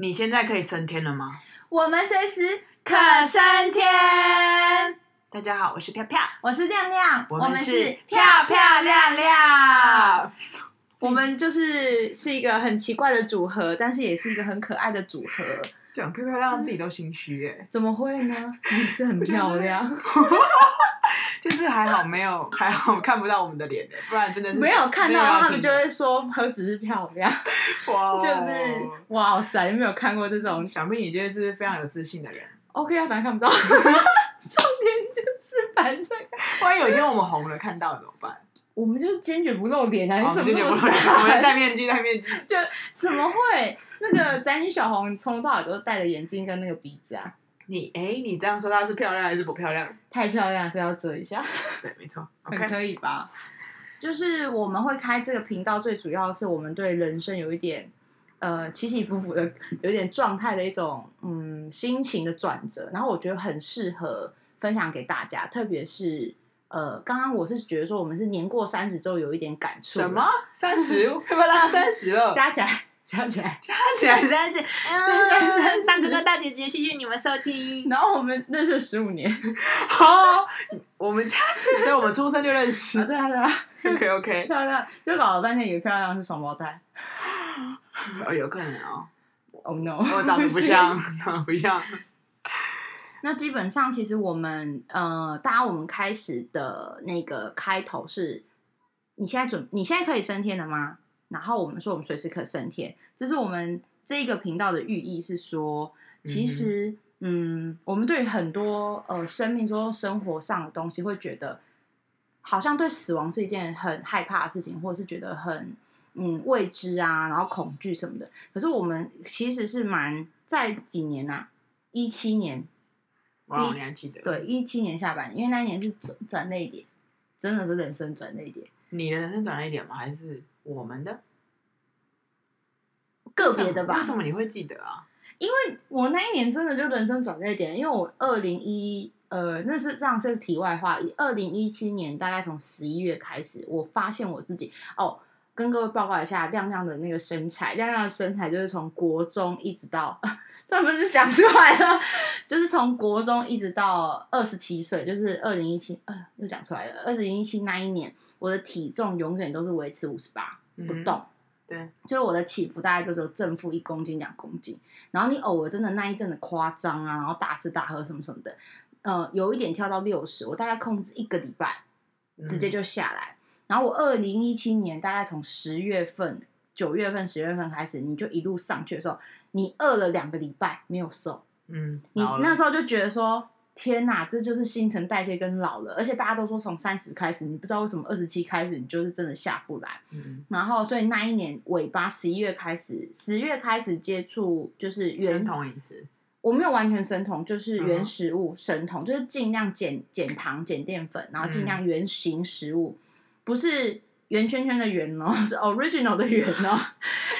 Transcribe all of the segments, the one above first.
你现在可以升天了吗？我们随时可升天。大家好，我是飘飘，我是亮亮，我们是漂漂亮亮。我们就是是一个很奇怪的组合，但是也是一个很可爱的组合。讲漂漂亮亮，自己都心虚哎。怎么会呢？你是很漂亮。就是还好没有还好看不到我们的脸的，不然真的是没有看到他们就会说何止是漂亮，哇、哦，就是哇塞，没有看过这种，想必你就是非常有自信的人。OK 啊，反正看不到，重点就是反正，万一有一天我们红了，看到怎么办？我们就坚决不露脸啊！坚决不露脸，我们戴面具，戴面具。就怎么会？那个宅女小红从头到尾都戴着眼镜跟那个鼻子啊。你哎、欸，你这样说她是漂亮还是不漂亮？太漂亮，所以要遮一下。对，没错，okay. 很可以吧？就是我们会开这个频道，最主要是我们对人生有一点呃起起伏伏的，有一点状态的一种嗯心情的转折，然后我觉得很适合分享给大家，特别是呃，刚刚我是觉得说我们是年过三十之后有一点感触。什么三十？要不要拉三十了？加起来。加起来，加起来三十。嗯，大哥哥大姐姐，谢谢你们收听。然后我们认识十五年，好，我们加起来，所以我们出生就认识。对啊，对啊。OK OK。漂亮，就搞了半天，以为漂亮是双胞胎。哦，有可能哦。Oh no！我长得不像，长得不像。那基本上，其实我们呃，大家我们开始的那个开头是：你现在准，你现在可以升天了吗？然后我们说，我们随时可升天，这是我们这一个频道的寓意是说，其实，嗯，嗯，我们对于很多呃生命中生活上的东西，会觉得好像对死亡是一件很害怕的事情，或者是觉得很嗯未知啊，然后恐惧什么的。可是我们其实是蛮在几年啊，一七年，哇，你还记得？对，一七年下半年，因为那一年是转转那一点，真的是人生转那一点。你的人生转捩点吗？还是？我们的个别的吧？为什么你会记得啊？因为我那一年真的就人生转折点，因为我二零一呃，那是这样是题外话。二零一七年大概从十一月开始，我发现我自己哦，跟各位报告一下亮亮的那个身材，亮亮的身材就是从国中一直到，这不是讲出来了，就是从国中一直到二十七岁，就是二零一七，呃，又讲出来了，二零一七那一年。我的体重永远都是维持五十八不动，嗯，对，就是我的起伏大概就是正负一公斤两公斤，然后你偶尔真的那一阵的夸张啊，然后大吃大喝什么什么的，呃，有一点跳到六十，我大概控制一个礼拜，直接就下来。嗯、然后我二零一七年大概从十月份、九月份、十月份开始，你就一路上去的时候，你饿了两个礼拜没有瘦，嗯，你那时候就觉得说。天呐，这就是新陈代谢跟老了，而且大家都说从三十开始，你不知道为什么二十七开始你就是真的下不来。嗯，然后所以那一年尾巴十一月开始，十月开始接触就是原生酮饮食，我没有完全生酮，就是原食物生酮，嗯，就是尽量减减糖、减淀粉，然后尽量原型食物，不是。圆圈圈的圆哦，是 original 的圆哦。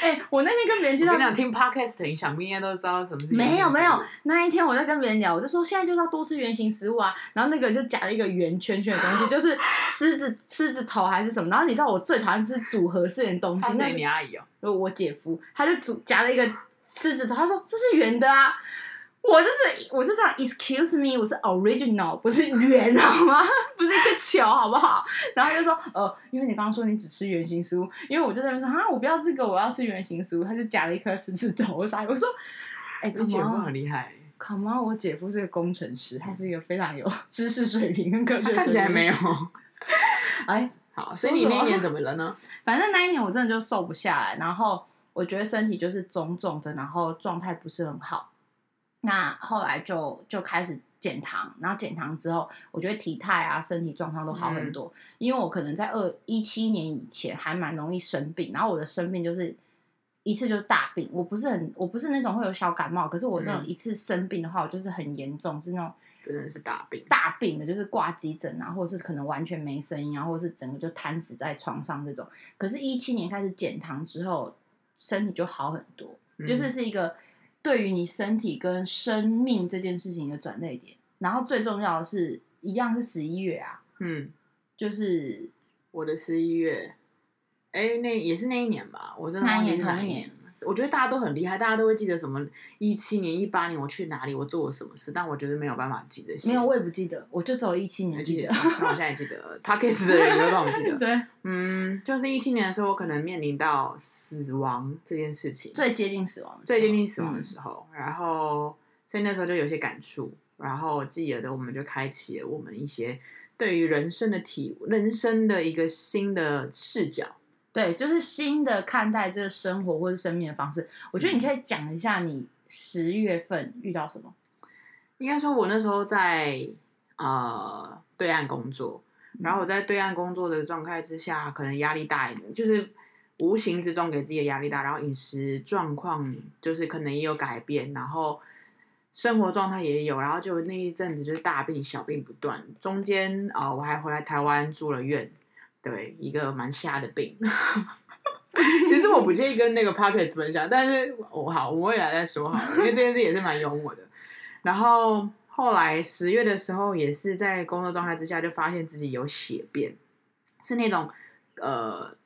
哎、欸，我那天跟别人介绍，我跟你讲，听 podcast 想必应该都知道什么是。没有没有，那一天我在跟别人聊，我就说现在就是要多吃圆形食物啊。然后那个人就夹了一个圆圈圈的东西，就是狮子狮子头还是什么。然后你知道我最讨厌吃组合式的东西，那是你阿姨哦，我姐夫，他就组夹了一个狮子头，他说这是圆的啊。我就是我就想，excuse me，我是 original，不是圆好吗？不是一个球好不好？然后就说，呃，因为你刚刚说你只吃圆形食物，因为我就在那边说，啊，我不要这个，我要吃圆形食物。他就夹了一颗狮子头啥，我说，哎、欸，你姐夫很厉害。Come on，我姐夫是个工程师，他是一个非常有知识水平跟科学水平。看起来没有。哎，好，所以你那一年怎么了呢？反正那一年我真的就瘦不下来，然后我觉得身体就是肿肿的，然后状态不是很好。那后来就就开始减糖，然后减糖之后，我觉得体态啊、身体状况都好很多。嗯、因为我可能在二一七年以前还蛮容易生病，然后我的生病就是一次就是大病。我不是很，我不是那种会有小感冒，可是我那种一次生病的话，我就是很严重，是那种真的是大病，大病的，就是挂急诊啊，或者是可能完全没声音啊，或者是整个就瘫死在床上这种。可是，一七年开始减糖之后，身体就好很多，嗯、就是是一个。对于你身体跟生命这件事情的转捩点，然后最重要的是一样是十一月啊，嗯，就是我的十一月，哎，那也是那一年吧，我真的那一年同一年，我觉得大家都很厉害，大家都会记得什么一七年、一八年我去哪里，我做了什么事，但我觉得没有办法记得。没有，我也不记得，我就只有一七年记得。那我现在记得 Podcast 的人也会帮我记得。对，嗯，就是一七年的时候，我可能面临到死亡这件事情，最接近死亡，最接近死亡的时候，嗯、然后所以那时候就有些感触，然后记得的，我们就开启了我们一些对于人生的体，人生的一个新的视角。对，就是新的看待这个生活或者生命的方式。我觉得你可以讲一下你十月份遇到什么。应该说，我那时候在呃对岸工作，然后我在对岸工作的状态之下，可能压力大一点，就是无形之中给自己的压力大，然后饮食状况就是可能也有改变，然后生活状态也有，然后就那一阵子就是大病小病不断，中间啊、呃、我还回来台湾住了院。对，一个蛮瞎的病。其实我不介意跟那个 Podcast 分享，但是我好，我未来再说好了，因为这件事也是蛮幽默的。然后后来十月的时候，也是在工作状态之下，就发现自己有血便，是那种呃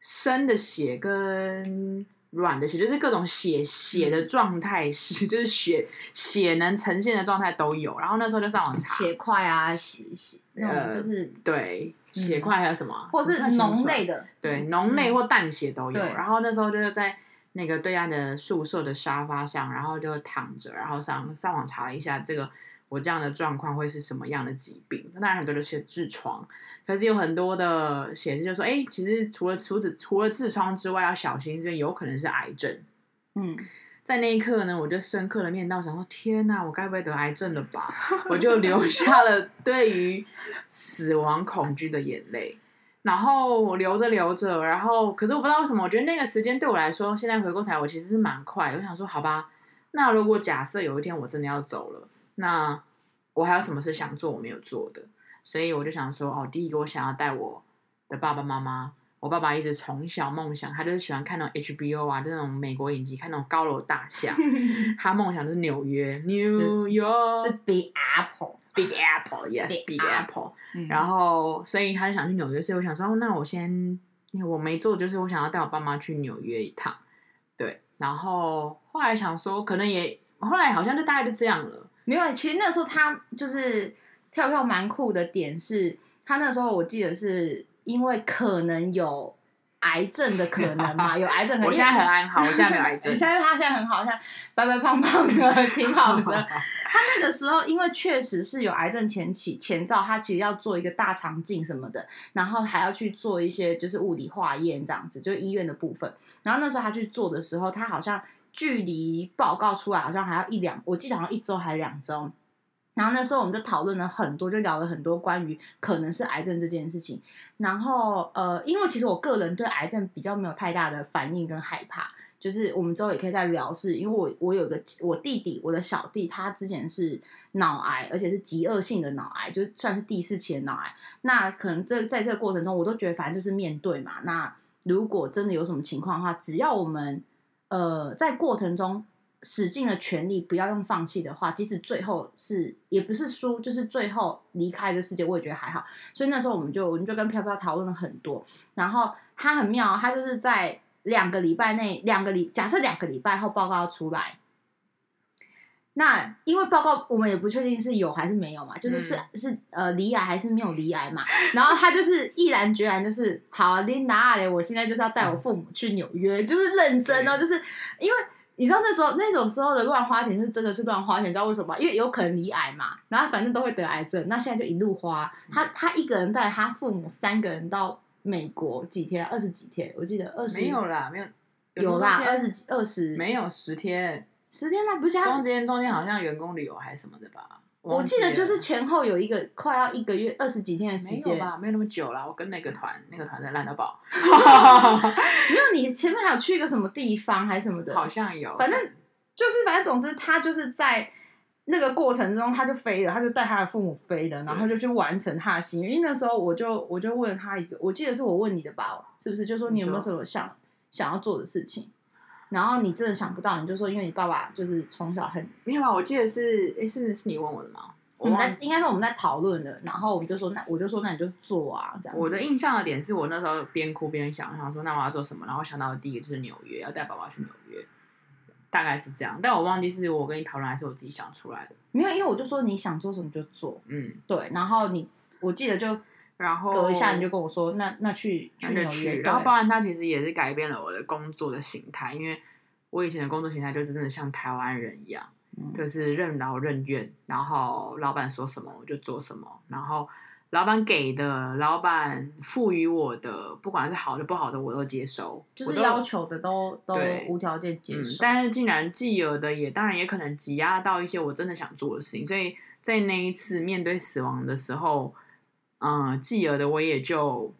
生的血跟。软的血就是各种血血的状态血，就是血血能呈现的状态都有。然后那时候就上网查血块啊，血血那种就是、呃、对血块还有什么，或是脓类的，对脓类或淡血都有。然后那时候就是在那个对岸的宿舍的沙发上，然后就躺着，然后上上网查了一下这个。我这样的状况会是什么样的疾病？当然很多都是痔疮，可是有很多的写字就说，哎、欸，其实除了除此除了痔疮之外，要小心，这边有可能是癌症。嗯，在那一刻呢，我就深刻的面到，想说，天哪，我该不会得癌症了吧？我就流下了 对于死亡恐惧的眼泪，然后我流着流着，然后可是我不知道为什么，我觉得那个时间对我来说，现在回过头来，我其实是蛮快。我想说，好吧，那如果假设有一天我真的要走了。那我还有什么事想做我没有做的，所以我就想说，哦，第一个我想要带我的爸爸妈妈。我爸爸一直从小梦想，他就是喜欢看那种 HBO 啊，那种美国影集，看那种高楼大厦。他梦想就是纽约，New York 是 Big Apple，Big Apple，Yes，Big Apple。然后，所以他就想去纽约，所以我想说，哦，那我先，我没做，就是我想要带我爸妈去纽约一趟。对，然后后来想说，可能也后来好像就大概就这样了。没有，其实那时候他就是票票蛮酷的点是，他那时候我记得是因为可能有癌症的可能嘛，有癌症可能。我现在很安好，我现在没有癌症。现在他现在很好，像白白胖胖的，挺好的。他那个时候因为确实是有癌症前期前兆，他其实要做一个大肠镜什么的，然后还要去做一些就是物理化验这样子，就是医院的部分。然后那时候他去做的时候，他好像。距离报告出来好像还要一两，我记得好像一周还是两周。然后那时候我们就讨论了很多，就聊了很多关于可能是癌症这件事情。然后呃，因为其实我个人对癌症比较没有太大的反应跟害怕，就是我们之后也可以再聊是，因为我我有个我弟弟，我的小弟，他之前是脑癌，而且是极恶性的脑癌，就算是第四期的脑癌。那可能这在这个过程中，我都觉得反正就是面对嘛。那如果真的有什么情况的话，只要我们。呃，在过程中使尽了全力，不要用放弃的话，即使最后是也不是输，就是最后离开的世界，我也觉得还好。所以那时候我们就我们就跟飘飘讨论了很多。然后他很妙，他就是在两个礼拜内，两个礼假设两个礼拜后报告出来。那因为报告我们也不确定是有还是没有嘛，就是是、嗯、是呃离癌还是没有离癌嘛。然后他就是毅然决然，就是好啊，琳达嘞，我现在就是要带我父母去纽约，就是认真哦，就是因为你知道那时候那种时候的乱花钱是真的是乱花钱，你知道为什么吗？因为有可能离癌嘛，然后反正都会得癌症，那现在就一路花。他他一个人带他父母三个人到美国几天？二十几天？我记得二十没有啦，没有有，有啦，二十几二十没有十天。十天了，不是中间中间好像员工旅游还是什么的吧？我记得就是前后有一个快要一个月二十几天的时间，吧？没有那么久了。我跟那个团，那个团在烂到爆。没有，你前面还有去一个什么地方还是什么的？好像有。反正就是，反正总之，他就是在那个过程中，他就飞了，他就带他的父母飞了，然后就去完成他的心愿。因为那时候我就我就问他一个，我记得是我问你的吧？是不是？就说你有没有什么想想要做的事情？然后你真的想不到，你就说，因为你爸爸就是从小很没有啊。我记得是，哎，是是你问我的吗？我们在应该是我们在讨论的，然后我们就说那我就说那你就做啊，这样。我的印象的点是我那时候边哭边想，想说那我要做什么，然后想到的第一个就是纽约，要带爸爸去纽约，大概是这样。但我忘记是我跟你讨论还是我自己想出来的。没有，因为我就说你想做什么就做，嗯，对。然后你我记得就然后隔一下你就跟我说那那去去纽约，然后包含他其实也是改变了我的工作的形态，因为我以前的工作形态就是真的像台湾人一样。就是任劳任怨，然后老板说什么我就做什么，然后老板给的、老板赋予我的，不管是好的不好的，我都接受，就是要求的都都无条件接受。嗯，但是竟然继而的也当然也可能挤压到一些我真的想做的事情，所以在那一次面对死亡的时候，嗯，继而的我也就。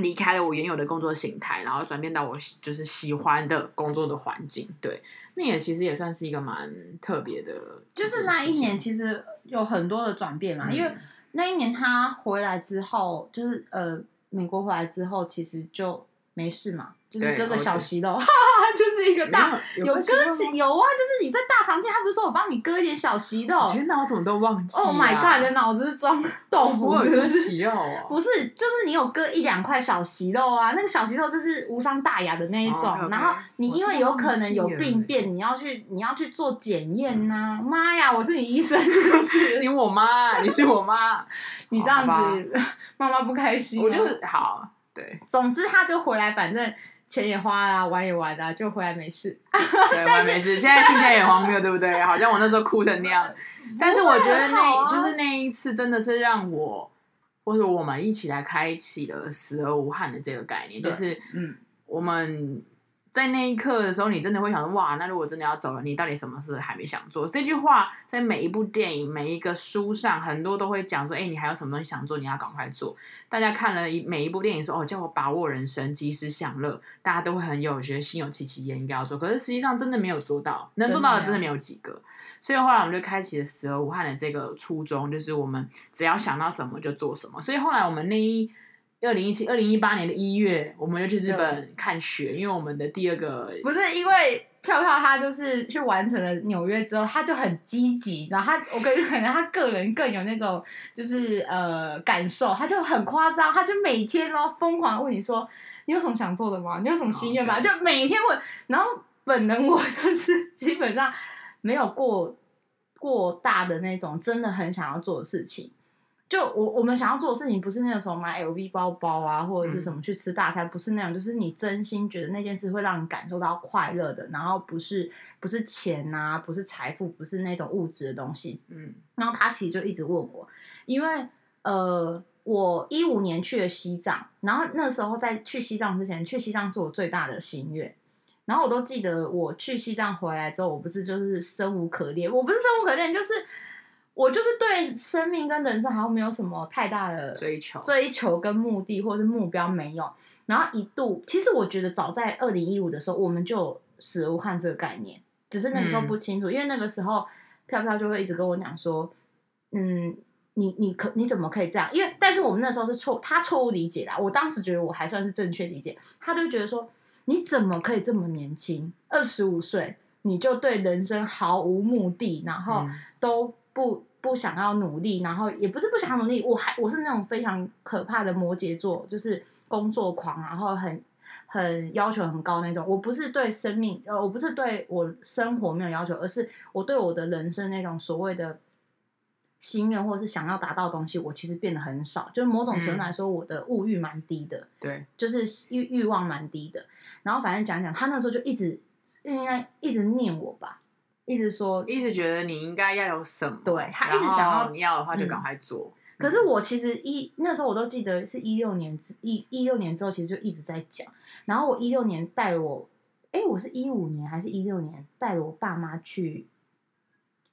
离开了我原有的工作形态，然后转变到我就是喜欢的工作的环境。对，那也其实也算是一个蛮特别的。就是那一年其实有很多的转变嘛，嗯、因为那一年他回来之后，就是呃，美国回来之后，其实就没事嘛。就是割个小息肉，哈哈，就是一个大有，割息有啊，就是你在大肠镜，他不是说我帮你割一点小息肉？天哪，我怎么都忘记？Oh my god，你的脑子是装 豆腐是不是？割息肉啊？不是，就是你有割一两块小息肉啊，那个小息肉就是无伤大雅的那一种。Oh, okay. 然后你因为有可能有病变，你要去你要去做检验呐。妈呀，我是你医生？你我妈，你是我妈，你这样子妈妈不开心。我就是好，对，总之他就回来，反正。钱也花啦，玩也玩啦，就回来没事。对，回来没事。现在听起来也荒谬，对不对？好像我那时候哭成那样。但是我觉得那、啊、就是那一次，真的是让我或者我们一起来开启了死而无憾的这个概念，就是嗯，我们。在那一刻的时候，你真的会想说：哇，那如果真的要走了，你到底什么事还没想做？这句话在每一部电影、每一个书上，很多都会讲说：哎，你还有什么东西想做？你要赶快做。大家看了一每一部电影说：哦，叫我把握人生，及时享乐，大家都会很有觉得心有戚戚焉，应该要做。可是实际上真的没有做到，能做到的真的没有几个。所以后来我们就开启了死而无憾的这个初衷，就是我们只要想到什么就做什么。所以后来我们那一。二零一七、二零一八年的一月，我们就去日本看雪，因为我们的第二个不是因为票票，他就是去完成了纽约之后，他就很积极，然后他我感觉可能他个人更有那种就是呃感受，他就很夸张，他就每天咯疯狂问你说，你有什么想做的吗？你有什么心愿吗？就每天问，然后本人我就是基本上没有过过大的那种真的很想要做的事情。就我我们想要做的事情，不是那个时候买 LV 包包啊，或者是什么去吃大餐，嗯、不是那样，就是你真心觉得那件事会让你感受到快乐的，然后不是不是钱啊，不是财富，不是那种物质的东西。嗯，然后他其实就一直问我，因为呃，我一五年去了西藏，然后那时候在去西藏之前，去西藏是我最大的心愿，然后我都记得我去西藏回来之后，我不是就是生无可恋，我不是生无可恋，就是。我就是对生命跟人生好像没有什么太大的追求、追求跟目的或者是目标没有。然后一度，其实我觉得早在二零一五的时候，我们就死无憾这个概念，只是那个时候不清楚，嗯、因为那个时候飘飘就会一直跟我讲说，嗯，你你可你怎么可以这样？因为但是我们那时候是错，他错误理解的。我当时觉得我还算是正确理解，他就觉得说，你怎么可以这么年轻，二十五岁你就对人生毫无目的，然后都不。不想要努力，然后也不是不想努力，我还我是那种非常可怕的摩羯座，就是工作狂，然后很很要求很高那种。我不是对生命，呃，我不是对我生活没有要求，而是我对我的人生那种所谓的心愿或者是想要达到的东西，我其实变得很少。就是某种程度来说，我的物欲蛮低的，对、嗯，就是欲欲望蛮低的。然后反正讲讲，他那时候就一直应该一直念我吧。一直说，一直觉得你应该要有什么，对，他一直想要你要的话就赶快做。嗯、可是我其实一那时候我都记得是一六年之一一六年之后，其实就一直在讲。然后我一六年带我，哎，我是一五年还是一六年带了我爸妈去，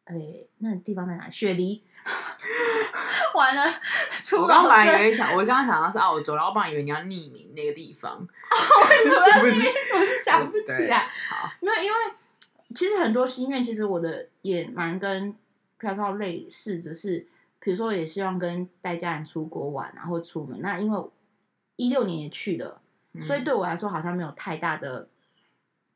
哎，那个、地方在哪？雪梨。完了，我刚本来以为想，我刚刚想到是澳洲，然后我本来以为你要匿名那个地方。哦，为什么 我是想不起来。好，没有因为。其实很多心愿，其实我的也蛮跟飘飘类似的是，比如说也希望跟带家人出国玩，然后出门。那因为一六年也去了，嗯、所以对我来说好像没有太大的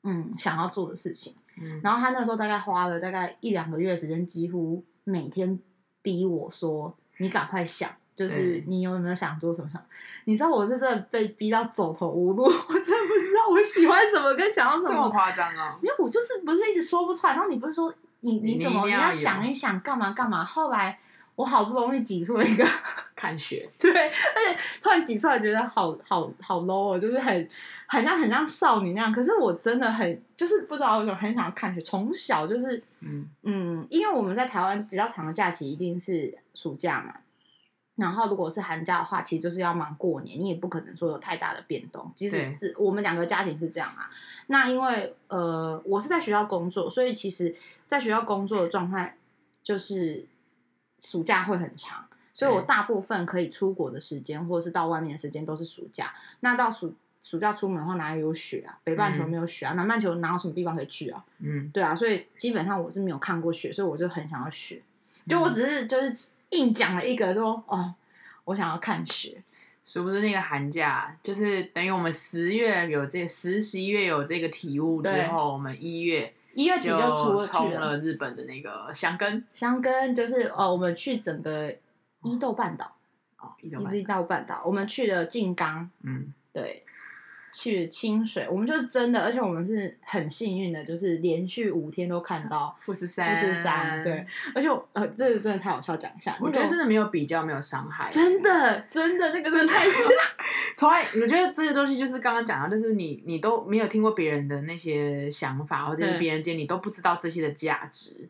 嗯想要做的事情。嗯、然后他那时候大概花了大概一两个月的时间，几乎每天逼我说：“你赶快想，就是你有没有想做什么想？”你知道我是真的被逼到走投无路，我真的不知道我喜欢什么跟想要什么。这么夸张啊？因为我就是不是一直说不出来。然后你不是说你你怎么你要，你要想一想干嘛干嘛？后来。我好不容易挤出了一个 看雪，对，而且突然挤出来觉得好好好 low 哦，就是很很像很像少女那样。可是我真的很就是不知道为什么很想要看雪。从小就是嗯嗯，因为我们在台湾比较长的假期一定是暑假嘛，然后如果是寒假的话，其实就是要忙过年，你也不可能说有太大的变动。其实是我们两个家庭是这样啊。那因为呃，我是在学校工作，所以其实在学校工作的状态就是。暑假会很长，所以我大部分可以出国的时间，或者是到外面的时间都是暑假。那到暑暑假出门的话，哪里有雪啊？北半球没有雪啊，嗯、南半球哪有什么地方可以去啊？嗯，对啊，所以基本上我是没有看过雪，所以我就很想要雪。就我只是就是硬讲了一个说哦，我想要看雪。殊不知那个寒假就是等于我们十月有这十十一月有这个体悟之后，我们一月。一月底就出冲了日本的那个箱根，箱根就是哦，我们去整个伊豆半岛哦，伊豆半岛，我们去了静冈，嗯，对。去清水，我们就真的，而且我们是很幸运的，就是连续五天都看到富士山。富士山，对，而且呃，这个真的太好笑，讲一下，我觉得真的没有比较，没有伤害，真的，真的那个真的太像。从来，我觉得这些东西就是刚刚讲到，就是你你都没有听过别人的那些想法，或者是别人间你都不知道这些的价值。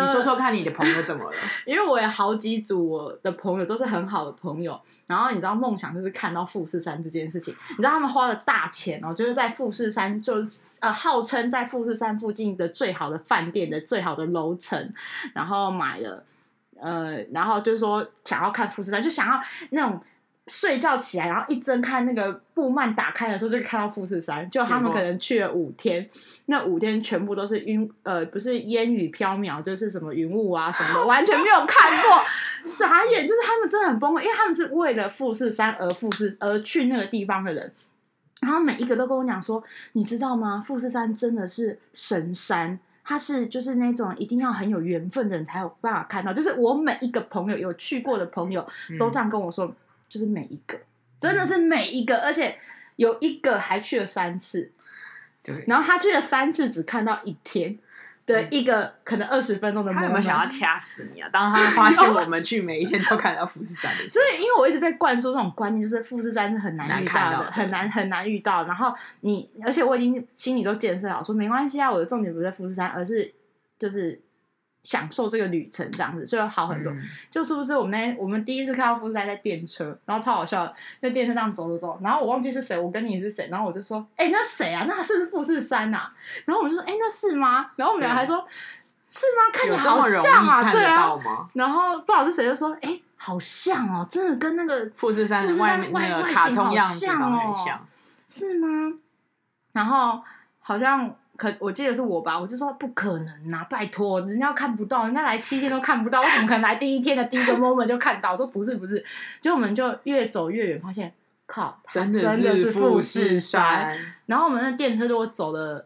你说说看你的朋友怎么了？呃，因为我有好几组我的朋友都是很好的朋友，然后你知道梦想就是看到富士山这件事情，你知道他们花了大钱哦，就是在富士山就呃号称在富士山附近的最好的饭店的最好的楼层，然后买了呃，然后就是说想要看富士山，就想要那种。睡觉起来，然后一睁开那个布幔打开的时候，就看到富士山。就他们可能去了五天，那五天全部都是云，呃，不是烟雨飘渺，就是什么云雾啊什么的，完全没有看过，傻眼。就是他们真的很崩溃，因为他们是为了富士山而富士而去那个地方的人。然后每一个都跟我讲说，你知道吗？富士山真的是神山，它是就是那种一定要很有缘分的人才有办法看到。就是我每一个朋友有去过的朋友都这样跟我说。嗯就是每一个，真的是每一个，嗯、而且有一个还去了三次，对，然后他去了三次，只看到一天的一个可能二十分钟的。他有没有想要掐死你啊？当他发现 我们去每一天都看到富士山的时候，所以因为我一直被灌输这种观念，就是富士山是很难遇到的，难很难很难遇到。然后你，而且我已经心里都建设好，说没关系啊，我的重点不在富士山，而是就是。享受这个旅程这样子，所以好很多。嗯、就是不是我们那我们第一次看到富士山在电车，然后超好笑的，在电车这样走走走，然后我忘记是谁，我跟你是谁，然后我就说，哎、欸，那谁啊？那是不是富士山呐、啊？然后我们就说，哎、欸，那是吗？然后我们俩还说，是吗？看起来好像啊，对啊。然后不知道是谁就说，哎、欸，好像哦，真的跟那个富士山的外面那个卡通样子很像，像是吗？然后好像。可我记得是我吧，我就说不可能呐、啊，拜托，人家看不到，人家来七天都看不到，我怎么可能来第一天的第一个 moment 就看到？我说不是不是，就我们就越走越远，发现靠，真的是富士山。然后我们那电车如果走了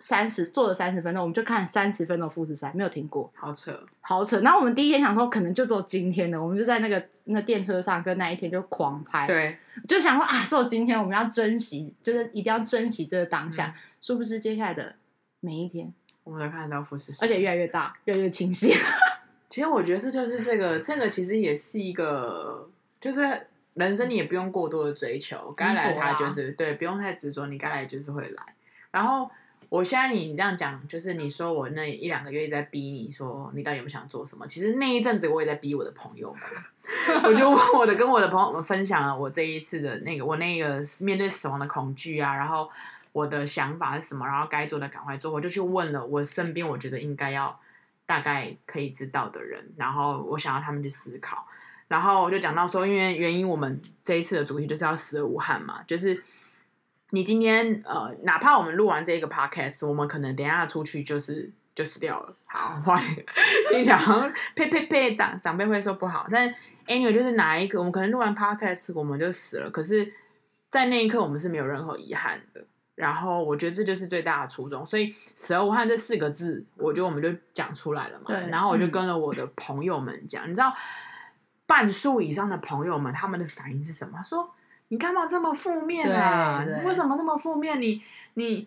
三十，坐了三十分钟，我们就看三十分钟富士山，没有停过，好扯，好扯。然后我们第一天想说，可能就只有今天的，我们就在那个那电车上跟那一天就狂拍，对，就想说啊，只有今天我们要珍惜，就是一定要珍惜这个当下。嗯殊不知，接下来的每一天，我们都看得到富士山，而且越来越大，越来越清晰。其实我觉得这就是这个，这个其实也是一个，就是人生你也不用过多的追求，该来它就是对，不用太执着，你该来就是会来。然后我现在你这样讲，就是你说我那一两个月一直在逼你说你到底有没有想做什么？其实那一阵子我也在逼我的朋友们，我就问我的跟我的朋友们分享了我这一次的那个我那个面对死亡的恐惧啊，然后。我的想法是什么？然后该做的赶快做。我就去问了我身边我觉得应该要大概可以知道的人，然后我想要他们去思考。然后我就讲到说，因为原因，我们这一次的主题就是要死而无憾嘛，就是你今天呃，哪怕我们录完这个 podcast，我们可能等一下出去就是就死掉了。好，坏，听起来好像呸呸呸，长长辈会说不好。但 anyway 就是哪一个，我们可能录完 podcast 我们就死了，可是，在那一刻我们是没有任何遗憾的。然后我觉得这就是最大的初衷，所以“死而无憾”这四个字，我觉得我们就讲出来了嘛。对，然后我就跟了我的朋友们讲，嗯、你知道，半数以上的朋友们他们的反应是什么？说你干嘛这么负面啊？你为什么这么负面？你你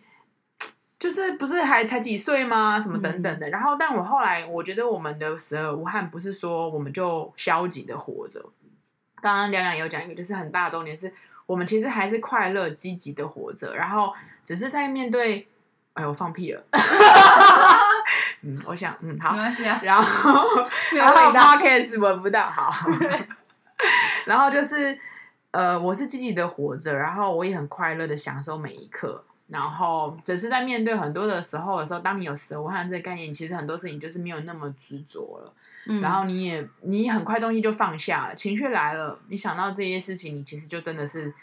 就是不是还才几岁吗？什么等等的。嗯、然后，但我后来我觉得我们的“死而无憾”不是说我们就消极的活着。刚刚亮亮也有讲一个，就是很大的重点是。我们其实还是快乐、积极的活着，然后只是在面对，哎，我放屁了。嗯，我想，嗯，好，没关系啊。然后，然后 Podcast 闻不到，好。然后就是，呃，我是积极的活着，然后我也很快乐的享受每一刻。然后，只是在面对很多的时候的时候，当你有死而无憾这个概念，其实很多事情就是没有那么执着了。嗯，然后你也你很快东西就放下了，情绪来了，你想到这些事情，你其实就真的是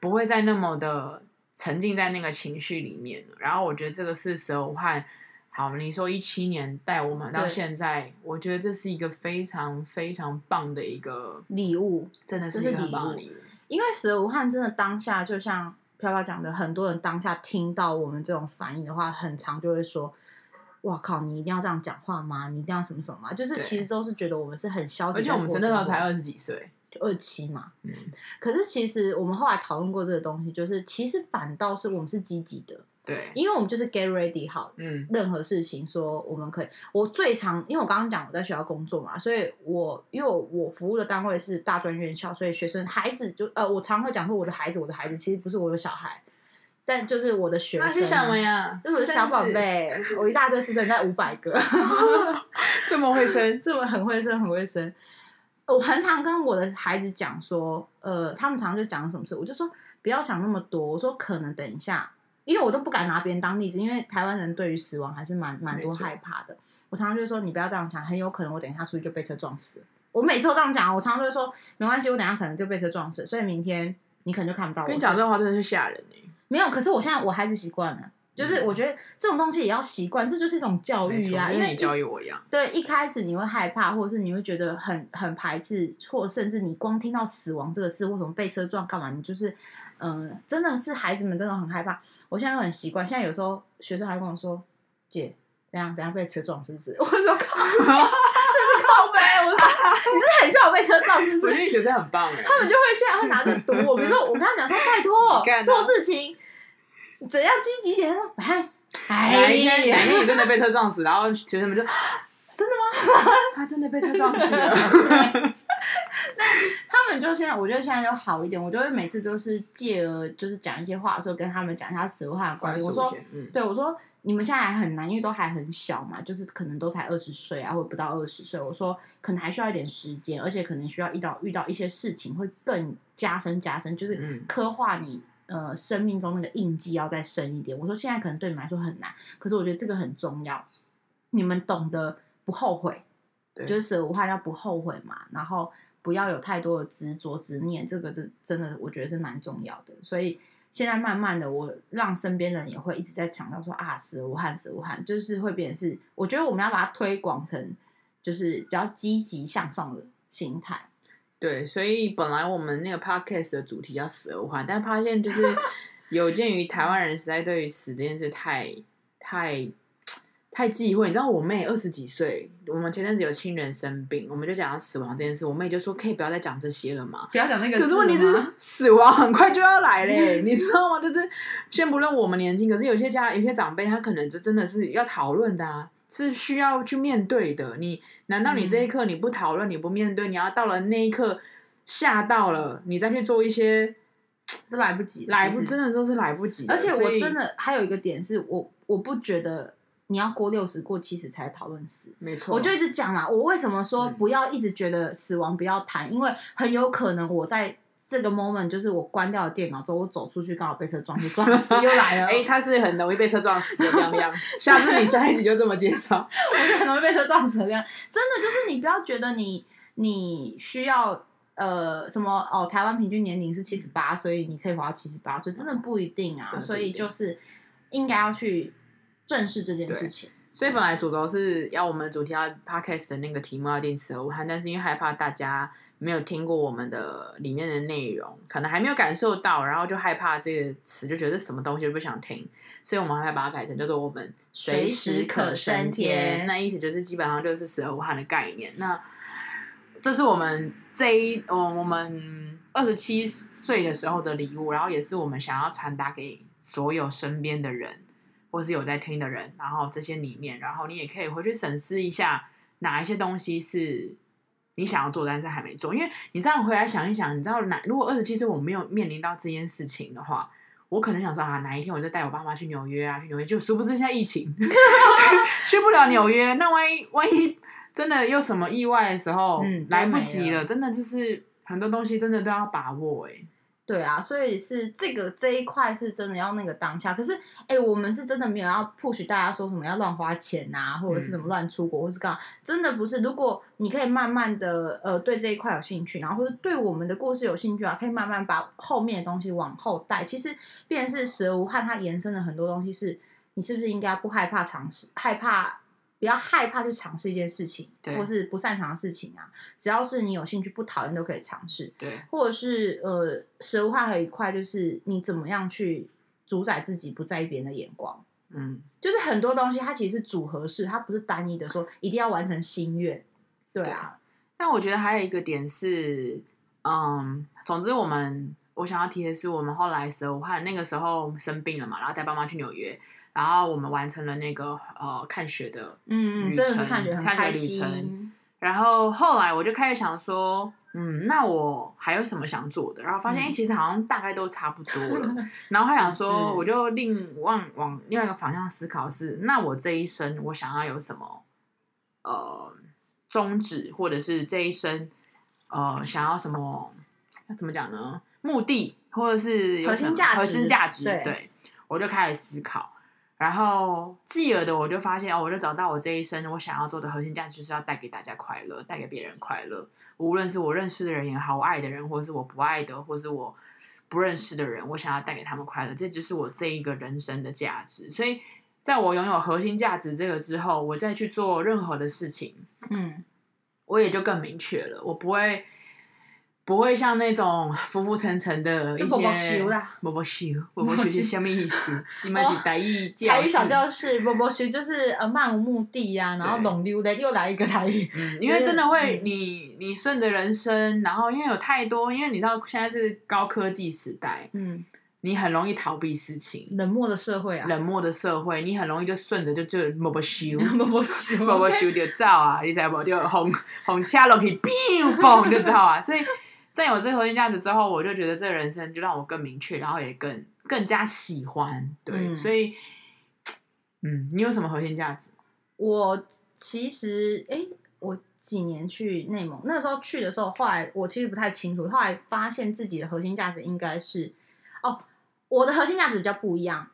不会再那么的沉浸在那个情绪里面了。然后我觉得这个是死而无憾。好，你说一七年带我们到现在，我觉得这是一个非常非常棒的一个礼物，真的是一个很棒的礼物。因为死而无憾真的当下就像。飘飘讲的，很多人当下听到我们这种反应的话，很常就会说：“哇靠，你一定要这样讲话吗？你一定要什么什么吗？”就是其实都是觉得我们是很消极，而且我们真的才二十几岁，就二七嘛。嗯。可是其实我们后来讨论过这个东西，就是其实反倒是我们是积极的。对，因为我们就是 get ready 好，嗯，任何事情说我们可以。我最常，因为我刚刚讲我在学校工作嘛，所以我因为我，我服务的单位是大专院校，所以学生孩子就呃，我常会讲说我的孩子，我的孩子其实不是我的小孩，但就是我的学生，那是什么呀？就是小宝贝，我一大堆师生在五百个，这么会生，这么很会生，很会生。我很常跟我的孩子讲说，呃，他们常常就讲什么事，我就说不要想那么多，我说可能等一下。因为我都不敢拿别人当例子，因为台湾人对于死亡还是蛮蛮多害怕的。我常常就会说，你不要这样想，很有可能我等一下出去就被车撞死。我每次都这样讲，我常常就会说，没关系，我等一下可能就被车撞死，所以明天你可能就看不到我。跟你讲这话真的是吓人哎。没有，可是我现在我还是习惯了，就是我觉得这种东西也要习惯，这就是一种教育啊，因为你教育我一样。对，一开始你会害怕，或者是你会觉得很很排斥，或甚至你光听到死亡这个事，或什么被车撞干嘛，你就是。嗯，真的是孩子们真的很害怕。我现在都很习惯。现在有时候学生还跟我说：“姐，等下等下被车撞是不是？” 我说：“靠，这是靠背。”我说：“你是很像我被车撞是不是？”我觉得你学生很棒哎。他们就会现在会拿着堵我，比如说我跟他讲说：“拜托，做事情怎样积极点？”他说：“哎，哪一天哪天你真的被车撞死？”然后学生们就：“ 真的吗？他真的被车撞死了。” 那他们就现在，我觉得现在就好一点。我就会每次都是借而就是讲一些话的时候，跟他们讲一下蛇话的关系。我说，嗯、对我说，你们现在还很难，因为都还很小嘛，就是可能都才二十岁啊，或者不到二十岁。我说，可能还需要一点时间，而且可能需要遇到遇到一些事情，会更加深加深，就是刻画你呃生命中那个印记要再深一点。我说，现在可能对你们来说很难，可是我觉得这个很重要，你们懂得不后悔。就是死而无憾要不后悔嘛，然后不要有太多的执着执念，这个是真的，我觉得是蛮重要的。所以现在慢慢的，我让身边人也会一直在强调说啊，死而无憾，死而无憾，就是会变成是，我觉得我们要把它推广成就是比较积极向上的心态。对，所以本来我们那个 podcast 的主题叫死而无憾，但发现就是 有鉴于台湾人实在对于死这件事太太。太忌讳，你知道我妹二十几岁，我们前阵子有亲人生病，我们就讲到死亡这件事，我妹就说可以不要再讲这些了嘛，不要讲那个。可是问题是死亡很快就要来嘞，你知道吗？就是先不论我们年轻，可是有些家有些长辈他可能就真的是要讨论的啊，是需要去面对的。你难道你这一刻你不讨论，你不面对，你要到了那一刻吓到了，你再去做一些都来不及，来不真的都是来不及。而且我真的还有一个点是我我不觉得。你要过六十过七十才讨论死，没错。我就一直讲嘛，我为什么说不要一直觉得死亡不要谈，嗯、因为很有可能我在这个 moment 就是我关掉了电脑之后，我走出去刚好被车撞，死撞死又来了。哎、欸，他是很容易被车撞死的，亮亮。下次你下一集就这么介绍，我是很容易被车撞死的，这样真的就是你不要觉得你你需要呃什么哦，台湾平均年龄是七十八，所以你可以活到七十八岁，真的不一定啊。所以就是应该要去。正视这件事情，所以本来主轴是要我们的主题要 podcast 的那个题目要定死而无憾，但是因为害怕大家没有听过我们的里面的内容，可能还没有感受到，然后就害怕这个词，就觉得是什么东西都不想听，所以我们还把它改成叫做我们随时可升天。那意思就是基本上就是死而无憾的概念。那这是我们这一，嗯，我们二十七岁的时候的礼物，然后也是我们想要传达给所有身边的人，或是有在听的人，然后这些里面，然后你也可以回去审视一下。哪一些东西是你想要做，但是还没做？因为你这样回来想一想，你知道哪？如果二十七岁我没有面临到这件事情的话，我可能想说啊，哪一天我就带我爸妈去纽约啊，去纽约，就殊不知现在疫情 去不了纽约。那万一万一真的有什么意外的时候，嗯，来不及了，真的就是很多东西真的都要把握哎、欸。对啊，所以是这个这一块是真的要那个当下。可是，哎，我们是真的没有要 push 大家说什么要乱花钱啊，或者是什么乱出国，或是干嘛，真的不是。如果你可以慢慢的呃对这一块有兴趣，然后或者对我们的故事有兴趣啊，可以慢慢把后面的东西往后带。其实，变成是死而无憾，它延伸了很多东西是，是你是不是应该不害怕尝试，害怕。不要害怕去尝试一件事情，或是不擅长的事情啊，只要是你有兴趣、不讨厌都可以尝试。对，或者是呃，实话还有一块就是你怎么样去主宰自己，不在意别人的眼光。嗯，就是很多东西它其实是组合式，它不是单一的说一定要完成心愿。对啊，但我觉得还有一个点是，嗯，总之我们我想要提的是，我们后来死而无憾那个时候生病了嘛，然后带爸妈去纽约。然后我们完成了那个呃看雪的嗯，真的是看雪很开心。看雪旅程。然后后来我就开始想说，嗯，那我还有什么想做的？然后发现，哎、嗯，其实好像大概都差不多了。然后还想说，我就另往往另外一个方向思考是，那我这一生我想要有什么呃宗旨，或者是这一生呃想要什么？要怎么讲呢？目的或者是有什么核心价值？对，我就开始思考。然后继而的，我就发现哦，我就找到我这一生我想要做的核心价值，就是要带给大家快乐，带给别人快乐。无论是我认识的人也好，我爱的人，或是我不爱的，或是我不认识的人，我想要带给他们快乐，这就是我这一个人生的价值。所以，在我拥有核心价值这个之后，我再去做任何的事情，嗯，我也就更明确了，我不会。不会像那种浮浮沉沉的一些，波波修啦，波波修，波波修是什么意思？起码是台语，台语小教室，波波修就是呃漫无目的呀、啊，然后弄溜的又来一个台语。嗯，因为真的会，嗯、你你顺着人生，然后因为有太多，因为你知道现在是高科技时代，嗯，你很容易逃避事情，冷漠的社会啊，冷漠的社会，你很容易就顺着就就波波修，波波修，波波修就走啊，你知无？就红红车落去，砰砰就走啊，所以。在有这个核心价值之后，我就觉得这个人生就让我更明确，然后也更更加喜欢。对，嗯、所以，嗯，你有什么核心价值？我其实，哎，我几年去内蒙，那个时候去的时候，后来我其实不太清楚，后来发现自己的核心价值应该是，哦，我的核心价值比较不一样，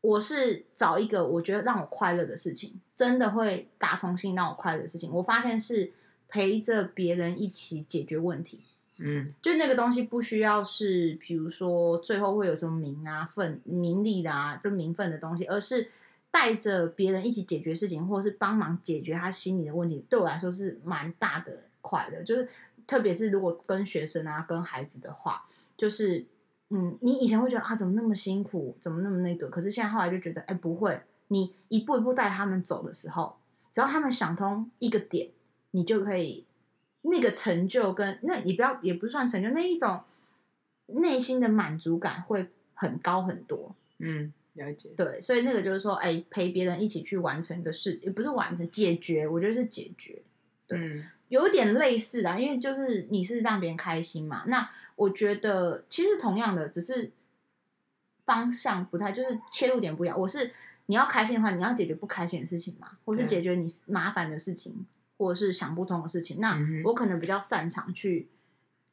我是找一个我觉得让我快乐的事情，真的会打从心让我快乐的事情。我发现是陪着别人一起解决问题。嗯，就那个东西不需要是，比如说最后会有什么名啊、分名利的啊，就名分的东西，而是带着别人一起解决事情，或者是帮忙解决他心里的问题，对我来说是蛮大的快乐。就是特别是如果跟学生啊、跟孩子的话，就是嗯，你以前会觉得啊，怎么那么辛苦，怎么那么那个，可是现在后来就觉得，哎，不会，你一步一步带他们走的时候，只要他们想通一个点，你就可以。那个成就跟那你不要也不算成就，那一种内心的满足感会很高很多。嗯，了解。对，所以那个就是说，哎，陪别人一起去完成一个事，也不是完成解决，我觉得是解决。对，嗯，有一点类似的，因为就是你是让别人开心嘛。那我觉得其实同样的，只是方向不太，就是切入点不一样。我是你要开心的话，你要解决不开心的事情嘛，或是解决你麻烦的事情。或者是想不通的事情，那我可能比较擅长去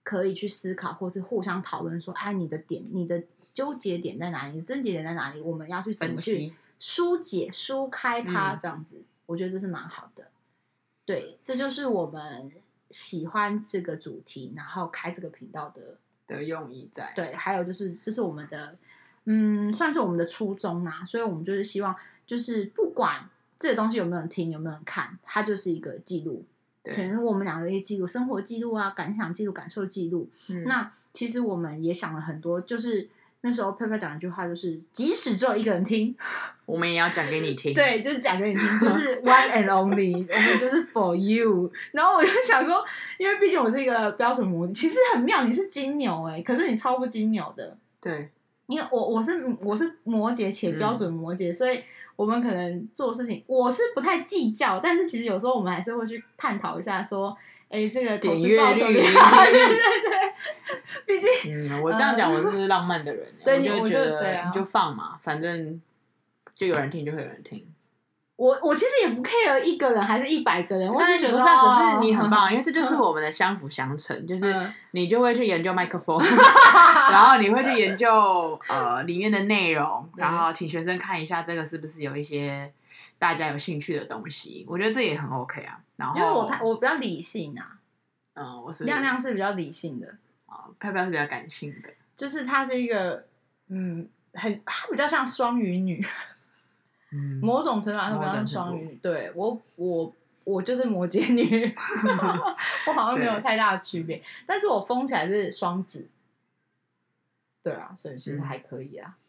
可以去思考，或是互相讨论说，哎，你的点，你的纠结点在哪里？你的症结点在哪里？我们要去怎么去疏解、疏开它？这样子，嗯、我觉得这是蛮好的。对，这就是我们喜欢这个主题，然后开这个频道的的用意在。对，还有就是，这是我们的，嗯，算是我们的初衷啊。所以我们就是希望，就是不管。这个东西有没有人听，有没有人看？它就是一个记录，可能我们两个的一些记录，生活记录啊，感想记录，感受记录。嗯、那其实我们也想了很多，就是。那时候佩佩讲一句话，就是即使只有一个人听，我们也要讲给你听。对，就是讲给你听，就是 one and only，我们就是 for you。然后我就想说，因为毕竟我是一个标准摩羯，其实很妙，你是金牛哎，可是你超不金牛的。对，因为我我是我是摩羯且标准摩羯，嗯、所以我们可能做事情我是不太计较，但是其实有时候我们还是会去探讨一下，说。哎，这个点阅率，对对对，毕竟，嗯，我这样讲，我是不是浪漫的人？对，你就觉得你就放嘛，反正就有人听，就会有人听。我我其实也不 care 一个人还是一百个人，我是觉得，可是你很棒，因为这就是我们的相辅相成，就是你就会去研究麦克风，然后你会去研究呃里面的内容，然后请学生看一下这个是不是有一些。大家有兴趣的东西，我觉得这也很 OK 啊。然后，因为我太我比较理性啊，嗯，我是亮亮是比较理性的啊，飘飘是比较感性的，就是她是一个嗯，很她比较像双鱼女，嗯，某种程度来说比较像双鱼。对我我我就是摩羯女，我好像没有太大的区别，但是我疯起来是双子，对啊，所以其实还可以啊。嗯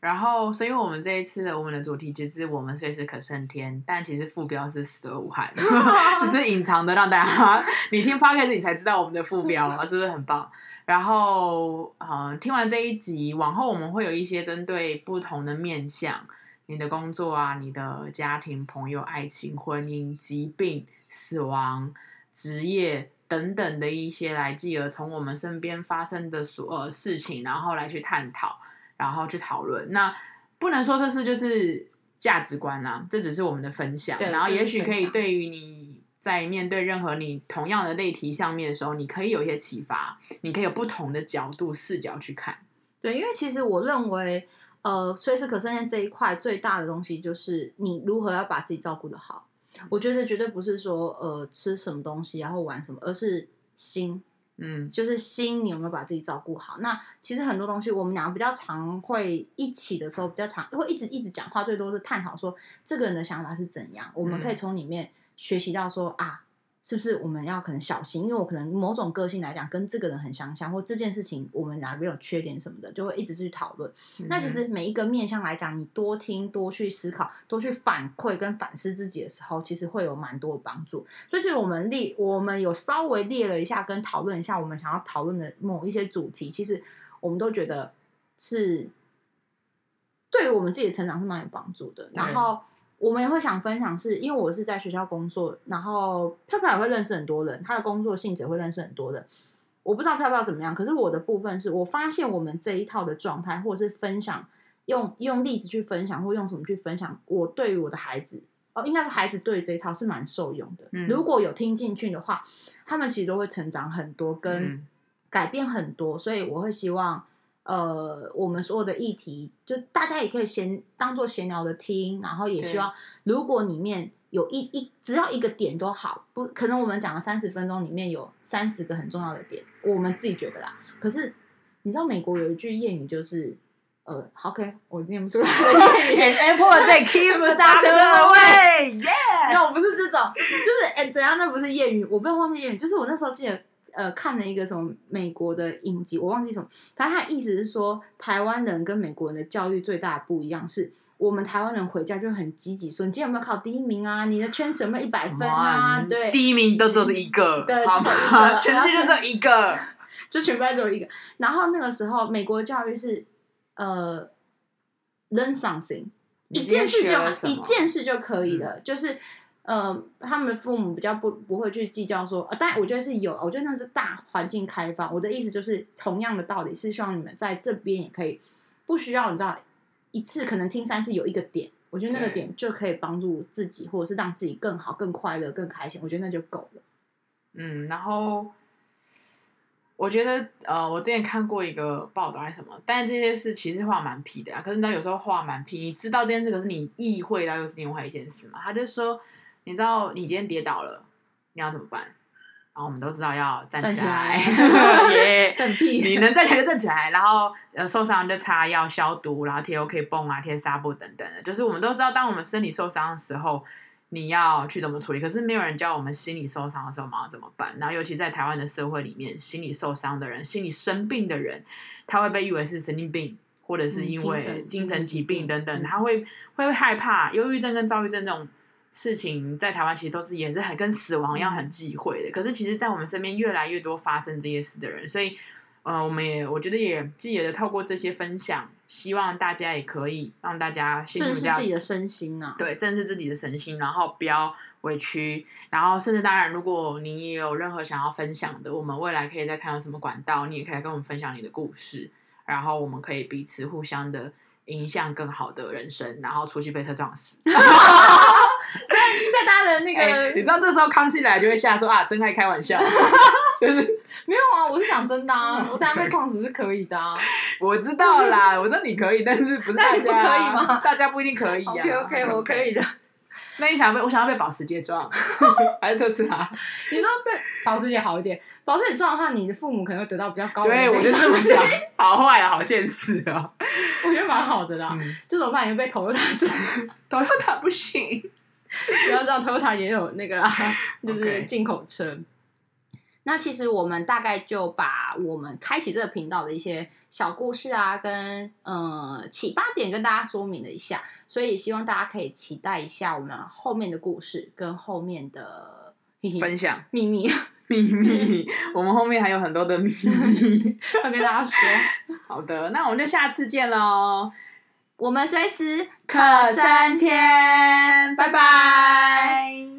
然后，所以我们这一次的我们的主题其实我们随时可胜天，但其实副标是死而无憾，只是隐藏的让大家 你听 podcast 你才知道我们的副标，是不是很棒？然后，呃，听完这一集，往后我们会有一些针对不同的面向，你的工作啊，你的家庭、朋友、爱情、婚姻、疾病、死亡、职业等等的一些来继而从我们身边发生的所呃事情，然后来去探讨。然后去讨论，那不能说这是就是价值观啊，这只是我们的分享。对然后也许可以对于你在面对任何你同样的类题上面的时候，你可以有一些启发，你可以有不同的角度视角去看。对，因为其实我认为，呃，随时可胜天这一块最大的东西就是你如何要把自己照顾的好。我觉得绝对不是说呃吃什么东西然后玩什么，而是心。嗯，就是心，你有没有把自己照顾好？那其实很多东西，我们两个比较常会一起的时候，比较常会一直一直讲话，最多是探讨说这个人的想法是怎样，我们可以从里面学习到说啊。是不是我们要可能小心？因为我可能某种个性来讲跟这个人很相像，或这件事情我们哪边有缺点什么的，就会一直去讨论。嗯、那其实每一个面向来讲，你多听、多去思考、多去反馈跟反思自己的时候，其实会有蛮多的帮助。所以，其实我们列，我们有稍微列了一下，跟讨论一下我们想要讨论的某一些主题，其实我们都觉得是对于我们自己的成长是蛮有帮助的。然后。我们也会想分享是，是因为我是在学校工作，然后票票也会认识很多人，他的工作性质会认识很多人。我不知道票票怎么样，可是我的部分是我发现我们这一套的状态，或者是分享用用例子去分享，或用什么去分享，我对于我的孩子哦，应该是孩子对于这一套是蛮受用的。嗯，如果有听进去的话，他们其实都会成长很多，跟改变很多，所以我会希望。呃，我们所有的议题，就大家也可以闲当做闲聊的听，然后也希望，如果里面有一一只要一个点都好，不可能我们讲了三十分钟，里面有三十个很重要的点，我们自己觉得啦。可是你知道美国有一句谚语，就是呃，OK，我念不出来的谚语，Apple that keeps the doctor away，Yeah，那我不是这种，就是哎，怎样？那不是谚语，我不要忘记谚语，就是我那时候记得。呃，看了一个什么美国的影集，我忘记什么。反正他的意思是说，台湾人跟美国人的教育最大的不一样是，我们台湾人回家就很积极，说你今天有没有考第一名啊？你的圈子有没有一百分啊？对，第一名都只有一个，对，好吗？全世界就只有一个，就全班只有一个。然后那个时候，美国的教育是呃，learn something，一件事就一件事就可以了，嗯、就是。呃，他们的父母比较不不会去计较说，呃，但我觉得是有，我觉得那是大环境开放。我的意思就是，同样的道理是希望你们在这边也可以，不需要你知道一次可能听三次有一个点，我觉得那个点就可以帮助自己，或者是让自己更好、更快乐、更开心。我觉得那就够了。嗯，然后我觉得呃，我之前看过一个报道还是什么，但是这些事其实话蛮皮的啊。可是你知道，有时候话蛮皮，你知道这件事，可是你意会到又是另外一件事嘛？他就说。你知道你今天跌倒了，你要怎么办？然后我们都知道要站起来，耶！你能站起来就站起来，然后呃受伤就擦药消毒，然后贴 OK 绷啊，贴纱布等等的。就是我们都知道，当我们身体受伤的时候，你要去怎么处理。可是没有人教我们心理受伤的时候我们要怎么办。然后尤其在台湾的社会里面，心理受伤的人、心理生病的人，他会被誉为是神经病，或者是因为精神疾病等等，他会会害怕。忧郁症跟躁郁症这种事情，在台湾其实都是也是很跟死亡一样很忌讳的。可是其实，在我们身边越来越多发生这些事的人，所以。呃，我们也我觉得也记得透过这些分享，希望大家也可以让大家正视自己的身心啊，对，正视自己的身心，然后不要委屈，然后甚至当然，如果您也有任何想要分享的，我们未来可以再看有什么管道，你也可以跟我们分享你的故事，然后我们可以彼此互相的影响更好的人生，然后出去被车撞死。在在大家的那个、欸，你知道这时候康熙来就会吓说啊，真爱开玩笑，就是没有啊，我是讲真的啊，我当然被撞死是可以的啊。我知道啦，我知道你可以，但是不是大家 不可以吗？大家不一定可以啊。OK OK，我可以的。那你想要被我想要被保时捷撞，还是特斯拉？你说被保时捷好一点，保时捷撞的话，你的父母可能会得到比较高的。对，我就这么想，好坏啊，好现实啊。我觉得蛮好的啦，这种办法被 Toyota 撞不行。不要知道，Toyota 也有那个啦，就是进口车。那其实我们大概就把我们开启这个频道的一些小故事啊，跟呃启发点跟大家说明了一下，所以希望大家可以期待一下我们后面的故事跟后面的分享秘密 秘密。我们后面还有很多的秘密要跟大家说。好的，那我们就下次见喽。我们随时可升天，拜拜。